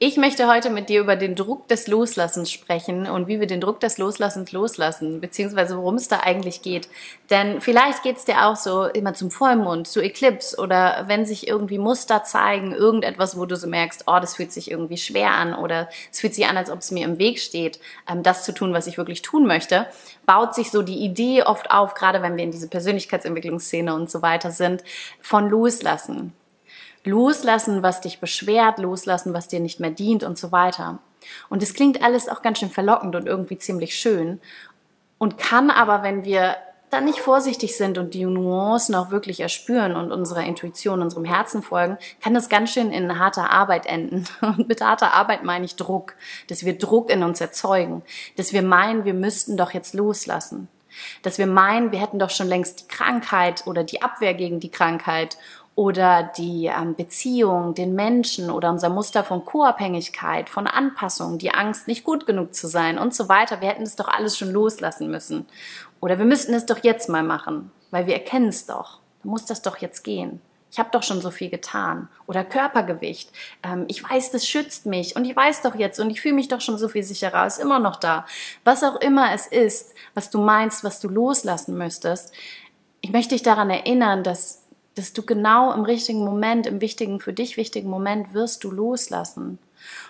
Ich möchte heute mit dir über den Druck des Loslassens sprechen und wie wir den Druck des Loslassens loslassen, beziehungsweise worum es da eigentlich geht. Denn vielleicht geht es dir auch so immer zum Vollmond, zu Eclipse oder wenn sich irgendwie Muster zeigen, irgendetwas, wo du so merkst, oh, das fühlt sich irgendwie schwer an oder es fühlt sich an, als ob es mir im Weg steht, ähm, das zu tun, was ich wirklich tun möchte, baut sich so die Idee oft auf, gerade wenn wir in diese Persönlichkeitsentwicklungsszene und so weiter sind, von Loslassen. Loslassen, was dich beschwert, loslassen, was dir nicht mehr dient und so weiter. Und es klingt alles auch ganz schön verlockend und irgendwie ziemlich schön und kann aber, wenn wir dann nicht vorsichtig sind und die Nuancen auch wirklich erspüren und unserer Intuition, unserem Herzen folgen, kann das ganz schön in harter Arbeit enden. Und mit harter Arbeit meine ich Druck, dass wir Druck in uns erzeugen, dass wir meinen, wir müssten doch jetzt loslassen, dass wir meinen, wir hätten doch schon längst die Krankheit oder die Abwehr gegen die Krankheit oder die ähm, Beziehung, den Menschen oder unser Muster von Co-Abhängigkeit, von Anpassung, die Angst, nicht gut genug zu sein und so weiter. Wir hätten das doch alles schon loslassen müssen. Oder wir müssten es doch jetzt mal machen, weil wir erkennen es doch. Da muss das doch jetzt gehen. Ich habe doch schon so viel getan. Oder Körpergewicht. Ähm, ich weiß, das schützt mich und ich weiß doch jetzt und ich fühle mich doch schon so viel sicherer, ist immer noch da. Was auch immer es ist, was du meinst, was du loslassen müsstest, ich möchte dich daran erinnern, dass dass du genau im richtigen Moment, im wichtigen, für dich wichtigen Moment wirst du loslassen.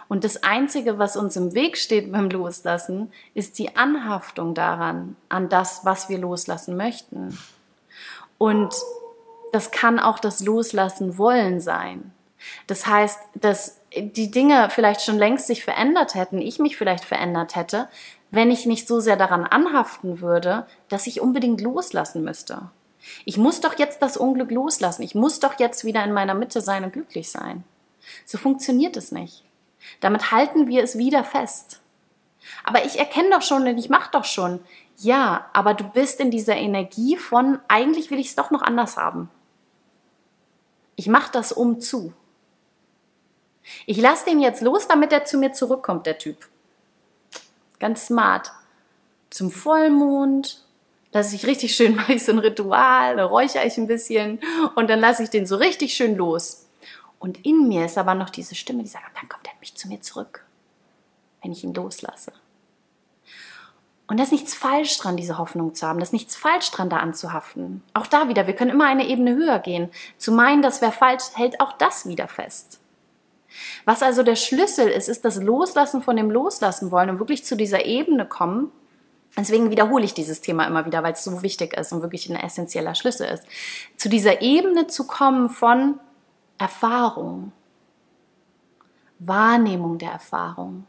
Und das Einzige, was uns im Weg steht beim Loslassen, ist die Anhaftung daran, an das, was wir loslassen möchten. Und das kann auch das Loslassen wollen sein. Das heißt, dass die Dinge vielleicht schon längst sich verändert hätten, ich mich vielleicht verändert hätte, wenn ich nicht so sehr daran anhaften würde, dass ich unbedingt loslassen müsste. Ich muss doch jetzt das Unglück loslassen. Ich muss doch jetzt wieder in meiner Mitte sein und glücklich sein. So funktioniert es nicht. Damit halten wir es wieder fest. Aber ich erkenne doch schon und ich mache doch schon. Ja, aber du bist in dieser Energie von, eigentlich will ich es doch noch anders haben. Ich mache das um zu. Ich lasse den jetzt los, damit er zu mir zurückkommt, der Typ. Ganz smart. Zum Vollmond, lasse ich richtig schön, mache ich so ein Ritual, da räuchere ich ein bisschen und dann lasse ich den so richtig schön los. Und in mir ist aber noch diese Stimme, die sagt, dann kommt er mich zu mir zurück, wenn ich ihn loslasse. Und da ist nichts falsch dran, diese Hoffnung zu haben. Da ist nichts falsch dran, da anzuhaften. Auch da wieder, wir können immer eine Ebene höher gehen. Zu meinen, das wäre falsch, hält auch das wieder fest. Was also der Schlüssel ist, ist das Loslassen von dem Loslassen wollen und wirklich zu dieser Ebene kommen, Deswegen wiederhole ich dieses Thema immer wieder, weil es so wichtig ist und wirklich ein essentieller Schlüssel ist. Zu dieser Ebene zu kommen von Erfahrung, Wahrnehmung der Erfahrung,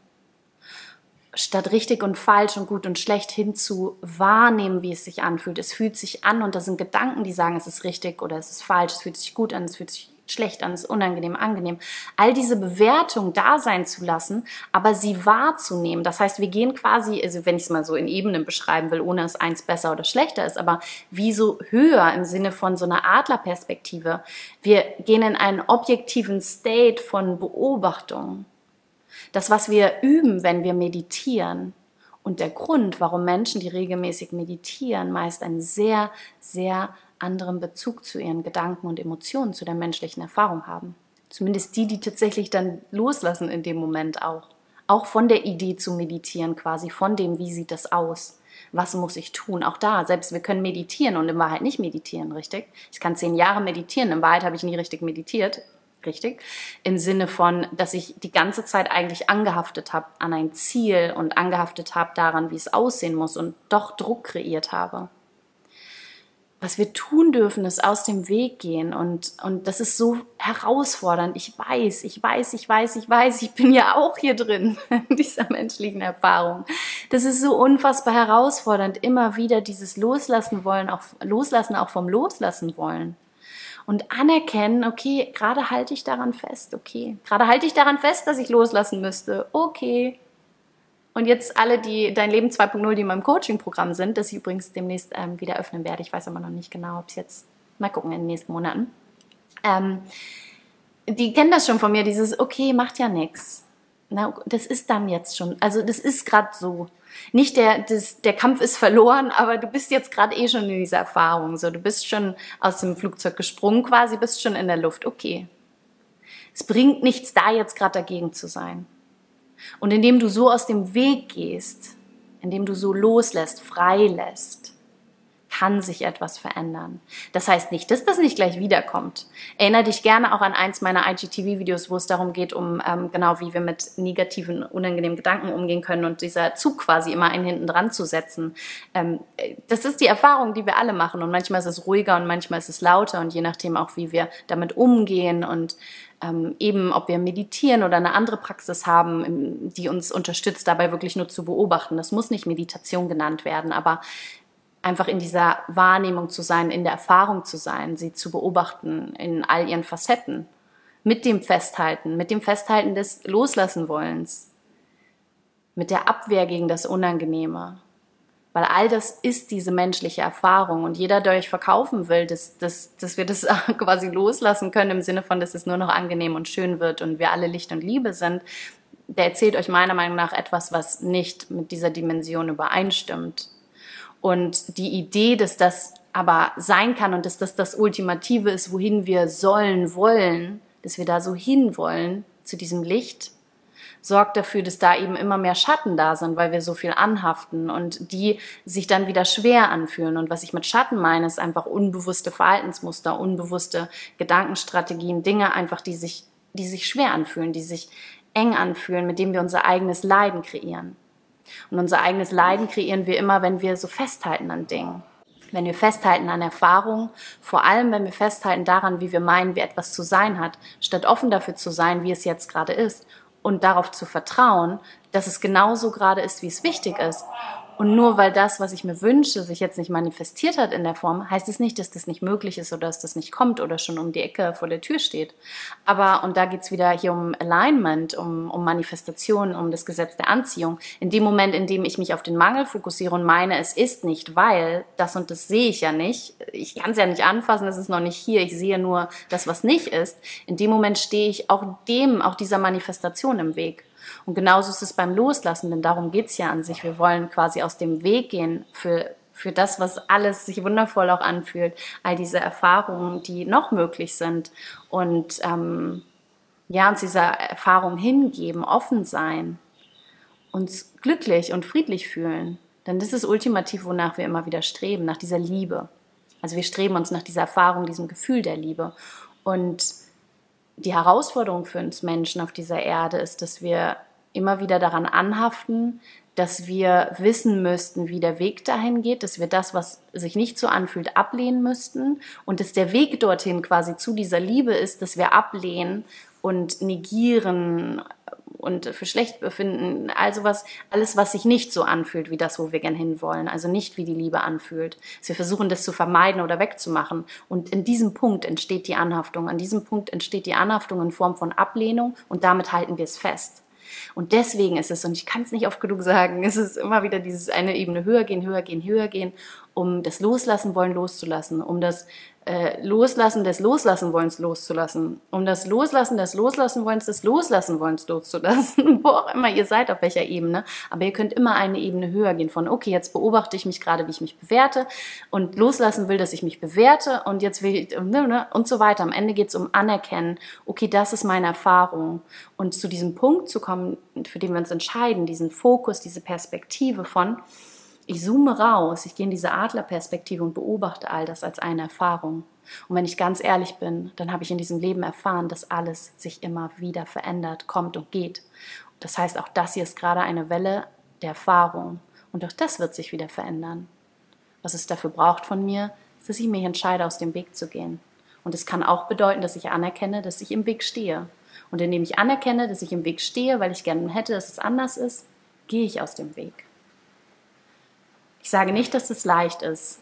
statt richtig und falsch und gut und schlecht hin zu wahrnehmen, wie es sich anfühlt. Es fühlt sich an und das sind Gedanken, die sagen, es ist richtig oder es ist falsch, es fühlt sich gut an, es fühlt sich schlecht an, ist unangenehm, angenehm. All diese Bewertung da sein zu lassen, aber sie wahrzunehmen. Das heißt, wir gehen quasi, also wenn ich es mal so in Ebenen beschreiben will, ohne dass eins besser oder schlechter ist, aber wie so höher im Sinne von so einer Adlerperspektive. Wir gehen in einen objektiven State von Beobachtung. Das, was wir üben, wenn wir meditieren, und der Grund, warum Menschen, die regelmäßig meditieren, meist ein sehr, sehr anderen Bezug zu ihren Gedanken und Emotionen, zu der menschlichen Erfahrung haben. Zumindest die, die tatsächlich dann loslassen in dem Moment auch. Auch von der Idee zu meditieren quasi, von dem, wie sieht das aus? Was muss ich tun? Auch da, selbst wir können meditieren und in Wahrheit nicht meditieren, richtig? Ich kann zehn Jahre meditieren, in Wahrheit habe ich nie richtig meditiert, richtig? Im Sinne von, dass ich die ganze Zeit eigentlich angehaftet habe an ein Ziel und angehaftet habe daran, wie es aussehen muss und doch Druck kreiert habe was wir tun dürfen, ist aus dem Weg gehen. Und, und das ist so herausfordernd. Ich weiß, ich weiß, ich weiß, ich weiß, ich bin ja auch hier drin in dieser menschlichen Erfahrung. Das ist so unfassbar herausfordernd, immer wieder dieses Loslassen wollen, auch Loslassen auch vom Loslassen wollen. Und anerkennen, okay, gerade halte ich daran fest, okay. Gerade halte ich daran fest, dass ich loslassen müsste, okay. Und jetzt alle, die Dein Leben 2.0, die in meinem Coaching-Programm sind, das ich übrigens demnächst ähm, wieder öffnen werde. Ich weiß aber noch nicht genau, ob es jetzt, mal gucken in den nächsten Monaten. Ähm, die kennen das schon von mir, dieses, okay, macht ja nichts. das ist dann jetzt schon, also das ist gerade so. Nicht der, das, der Kampf ist verloren, aber du bist jetzt gerade eh schon in dieser Erfahrung. So, du bist schon aus dem Flugzeug gesprungen quasi, bist schon in der Luft. Okay, Es bringt nichts, da jetzt gerade dagegen zu sein. Und indem du so aus dem Weg gehst, indem du so loslässt, freilässt, kann sich etwas verändern. Das heißt nicht, dass das nicht gleich wiederkommt. Erinnere dich gerne auch an eins meiner IGTV-Videos, wo es darum geht, um ähm, genau wie wir mit negativen, unangenehmen Gedanken umgehen können und dieser Zug quasi immer einen hinten dran zu setzen. Ähm, das ist die Erfahrung, die wir alle machen und manchmal ist es ruhiger und manchmal ist es lauter und je nachdem auch, wie wir damit umgehen und ähm, eben, ob wir meditieren oder eine andere Praxis haben, die uns unterstützt, dabei wirklich nur zu beobachten. Das muss nicht Meditation genannt werden, aber einfach in dieser Wahrnehmung zu sein, in der Erfahrung zu sein, sie zu beobachten in all ihren Facetten, mit dem Festhalten, mit dem Festhalten des Loslassenwollens, mit der Abwehr gegen das Unangenehme. Weil all das ist diese menschliche Erfahrung und jeder, der euch verkaufen will, dass, dass, dass wir das quasi loslassen können im Sinne von, dass es nur noch angenehm und schön wird und wir alle Licht und Liebe sind, der erzählt euch meiner Meinung nach etwas, was nicht mit dieser Dimension übereinstimmt. Und die Idee, dass das aber sein kann und dass das das Ultimative ist, wohin wir sollen, wollen, dass wir da so hinwollen zu diesem Licht, sorgt dafür, dass da eben immer mehr Schatten da sind, weil wir so viel anhaften und die sich dann wieder schwer anfühlen. Und was ich mit Schatten meine, ist einfach unbewusste Verhaltensmuster, unbewusste Gedankenstrategien, Dinge einfach, die sich, die sich schwer anfühlen, die sich eng anfühlen, mit denen wir unser eigenes Leiden kreieren. Und unser eigenes Leiden kreieren wir immer, wenn wir so festhalten an Dingen. Wenn wir festhalten an Erfahrungen, vor allem wenn wir festhalten daran, wie wir meinen, wie etwas zu sein hat, statt offen dafür zu sein, wie es jetzt gerade ist und darauf zu vertrauen, dass es genauso gerade ist, wie es wichtig ist und nur weil das, was ich mir wünsche, sich jetzt nicht manifestiert hat in der Form, heißt es nicht, dass das nicht möglich ist oder dass das nicht kommt oder schon um die Ecke vor der Tür steht. Aber, und da geht's wieder hier um Alignment, um, um Manifestation, um das Gesetz der Anziehung. In dem Moment, in dem ich mich auf den Mangel fokussiere und meine, es ist nicht, weil das und das sehe ich ja nicht, ich kann es ja nicht anfassen, es ist noch nicht hier, ich sehe nur das, was nicht ist, in dem Moment stehe ich auch dem, auch dieser Manifestation im Weg. Und genauso ist es beim Loslassen, denn darum geht's ja an sich. Wir wollen quasi aus dem Weg gehen für, für das, was alles sich wundervoll auch anfühlt, all diese Erfahrungen, die noch möglich sind. Und ähm, ja, uns dieser Erfahrung hingeben, offen sein, uns glücklich und friedlich fühlen. Denn das ist ultimativ, wonach wir immer wieder streben, nach dieser Liebe. Also wir streben uns nach dieser Erfahrung, diesem Gefühl der Liebe. Und die Herausforderung für uns Menschen auf dieser Erde ist, dass wir immer wieder daran anhaften, dass wir wissen müssten, wie der Weg dahin geht, dass wir das, was sich nicht so anfühlt, ablehnen müssten und dass der Weg dorthin quasi zu dieser Liebe ist, dass wir ablehnen und negieren und für schlecht befinden, also was, alles, was sich nicht so anfühlt wie das, wo wir gern hinwollen, also nicht wie die Liebe anfühlt. Dass wir versuchen, das zu vermeiden oder wegzumachen. Und in diesem Punkt entsteht die Anhaftung. An diesem Punkt entsteht die Anhaftung in Form von Ablehnung und damit halten wir es fest. Und deswegen ist es, und ich kann es nicht oft genug sagen, es ist immer wieder dieses eine Ebene höher gehen, höher gehen, höher gehen, um das Loslassen wollen loszulassen, um das äh, Loslassen des Loslassen wollens loszulassen, um das Loslassen des Loslassen wollens des Loslassen wollens loszulassen, wo auch immer ihr seid, auf welcher Ebene. Aber ihr könnt immer eine Ebene höher gehen von, okay, jetzt beobachte ich mich gerade, wie ich mich bewerte und loslassen will, dass ich mich bewerte und jetzt will ich, ne, ne, und so weiter. Am Ende geht es um Anerkennen, okay, das ist meine Erfahrung. Und zu diesem Punkt zu kommen, für den wir uns entscheiden, diesen Fokus, diese Perspektive von, ich zoome raus, ich gehe in diese Adlerperspektive und beobachte all das als eine Erfahrung. Und wenn ich ganz ehrlich bin, dann habe ich in diesem Leben erfahren, dass alles sich immer wieder verändert, kommt und geht. Das heißt, auch das hier ist gerade eine Welle der Erfahrung. Und auch das wird sich wieder verändern. Was es dafür braucht von mir, ist, dass ich mich entscheide, aus dem Weg zu gehen. Und es kann auch bedeuten, dass ich anerkenne, dass ich im Weg stehe. Und indem ich anerkenne, dass ich im Weg stehe, weil ich gerne hätte, dass es anders ist, gehe ich aus dem Weg. Ich sage nicht, dass es leicht ist.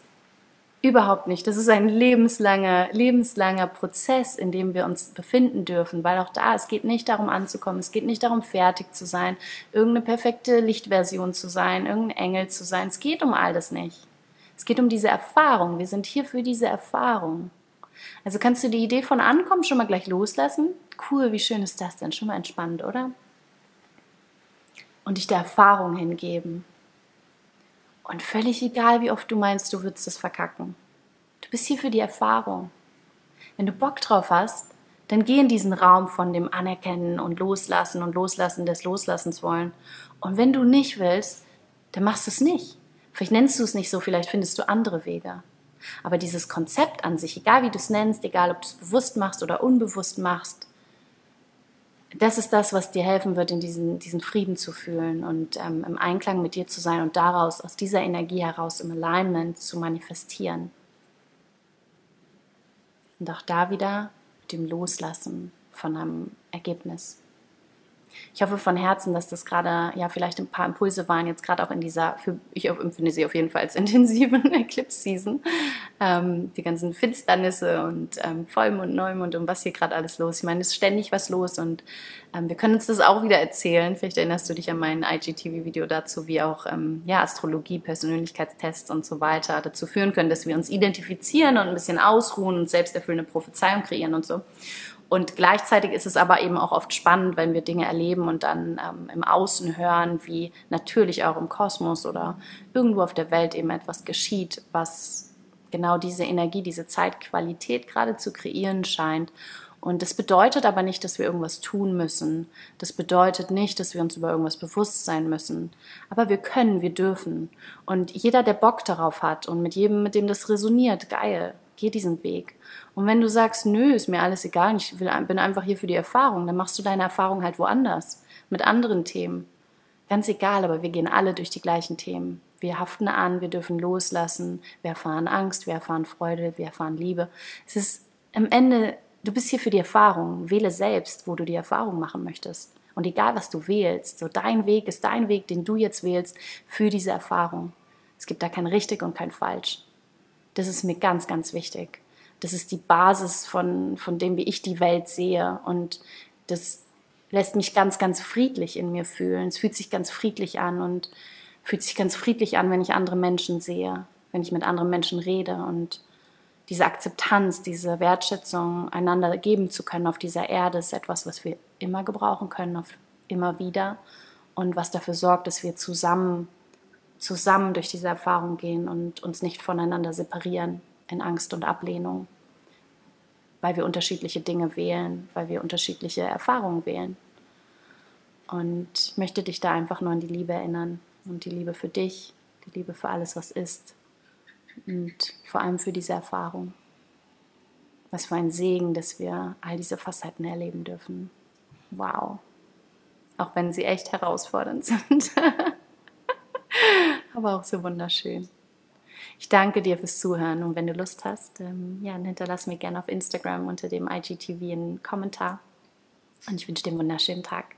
Überhaupt nicht. Das ist ein lebenslanger, lebenslanger Prozess, in dem wir uns befinden dürfen, weil auch da, es geht nicht darum anzukommen, es geht nicht darum fertig zu sein, irgendeine perfekte Lichtversion zu sein, irgendein Engel zu sein. Es geht um all das nicht. Es geht um diese Erfahrung. Wir sind hier für diese Erfahrung. Also kannst du die Idee von Ankommen schon mal gleich loslassen? Cool, wie schön ist das denn? Schon mal entspannt, oder? Und dich der Erfahrung hingeben. Und völlig egal, wie oft du meinst, du würdest es verkacken. Du bist hier für die Erfahrung. Wenn du Bock drauf hast, Dann geh in diesen Raum von dem Anerkennen und Loslassen und Loslassen des Loslassens wollen. Und wenn du nicht willst, dann machst du es nicht. Vielleicht nennst du es nicht so, vielleicht findest du andere Wege. Aber dieses Konzept an sich, egal wie du es nennst, egal ob du es bewusst machst oder unbewusst machst, das ist das, was dir helfen wird, in diesen, diesen Frieden zu fühlen und ähm, im Einklang mit dir zu sein und daraus, aus dieser Energie heraus im Alignment zu manifestieren. Und auch da wieder mit dem Loslassen von einem Ergebnis. Ich hoffe von Herzen, dass das gerade ja vielleicht ein paar Impulse waren, jetzt gerade auch in dieser, für, ich empfinde sie auf jeden Fall als intensiven Eclipse-Season. Ähm, die ganzen Finsternisse und ähm, Vollmond, Neumond und was hier gerade alles los. Ich meine, es ist ständig was los und ähm, wir können uns das auch wieder erzählen. Vielleicht erinnerst du dich an mein IGTV-Video dazu, wie auch ähm, ja, Astrologie, Persönlichkeitstests und so weiter dazu führen können, dass wir uns identifizieren und ein bisschen ausruhen und selbsterfüllende Prophezeiung kreieren und so. Und gleichzeitig ist es aber eben auch oft spannend, wenn wir Dinge erleben und dann ähm, im Außen hören, wie natürlich auch im Kosmos oder irgendwo auf der Welt eben etwas geschieht, was genau diese Energie, diese Zeitqualität gerade zu kreieren scheint. Und das bedeutet aber nicht, dass wir irgendwas tun müssen. Das bedeutet nicht, dass wir uns über irgendwas bewusst sein müssen. Aber wir können, wir dürfen. Und jeder, der Bock darauf hat und mit jedem, mit dem das resoniert, geil, geh diesen Weg. Und wenn du sagst, nö, ist mir alles egal, ich will, bin einfach hier für die Erfahrung, dann machst du deine Erfahrung halt woanders, mit anderen Themen. Ganz egal, aber wir gehen alle durch die gleichen Themen. Wir haften an, wir dürfen loslassen, wir erfahren Angst, wir erfahren Freude, wir erfahren Liebe. Es ist am Ende, du bist hier für die Erfahrung. Wähle selbst, wo du die Erfahrung machen möchtest. Und egal, was du wählst, so dein Weg ist dein Weg, den du jetzt wählst für diese Erfahrung. Es gibt da kein richtig und kein falsch. Das ist mir ganz, ganz wichtig. Das ist die Basis von, von dem, wie ich die Welt sehe. Und das lässt mich ganz, ganz friedlich in mir fühlen. Es fühlt sich ganz friedlich an und fühlt sich ganz friedlich an, wenn ich andere Menschen sehe, wenn ich mit anderen Menschen rede und diese Akzeptanz, diese Wertschätzung einander geben zu können auf dieser Erde ist etwas, was wir immer gebrauchen können, immer wieder und was dafür sorgt, dass wir zusammen zusammen durch diese Erfahrung gehen und uns nicht voneinander separieren in Angst und Ablehnung, weil wir unterschiedliche Dinge wählen, weil wir unterschiedliche Erfahrungen wählen. Und ich möchte dich da einfach nur an die Liebe erinnern und die Liebe für dich, die Liebe für alles, was ist und vor allem für diese Erfahrung. Was für ein Segen, dass wir all diese Facetten erleben dürfen. Wow. Auch wenn sie echt herausfordernd sind. Aber auch so wunderschön. Ich danke dir fürs Zuhören und wenn du Lust hast, ähm, ja, dann hinterlass mir gerne auf Instagram unter dem IGTV einen Kommentar. Und ich wünsche dir einen wunderschönen Tag.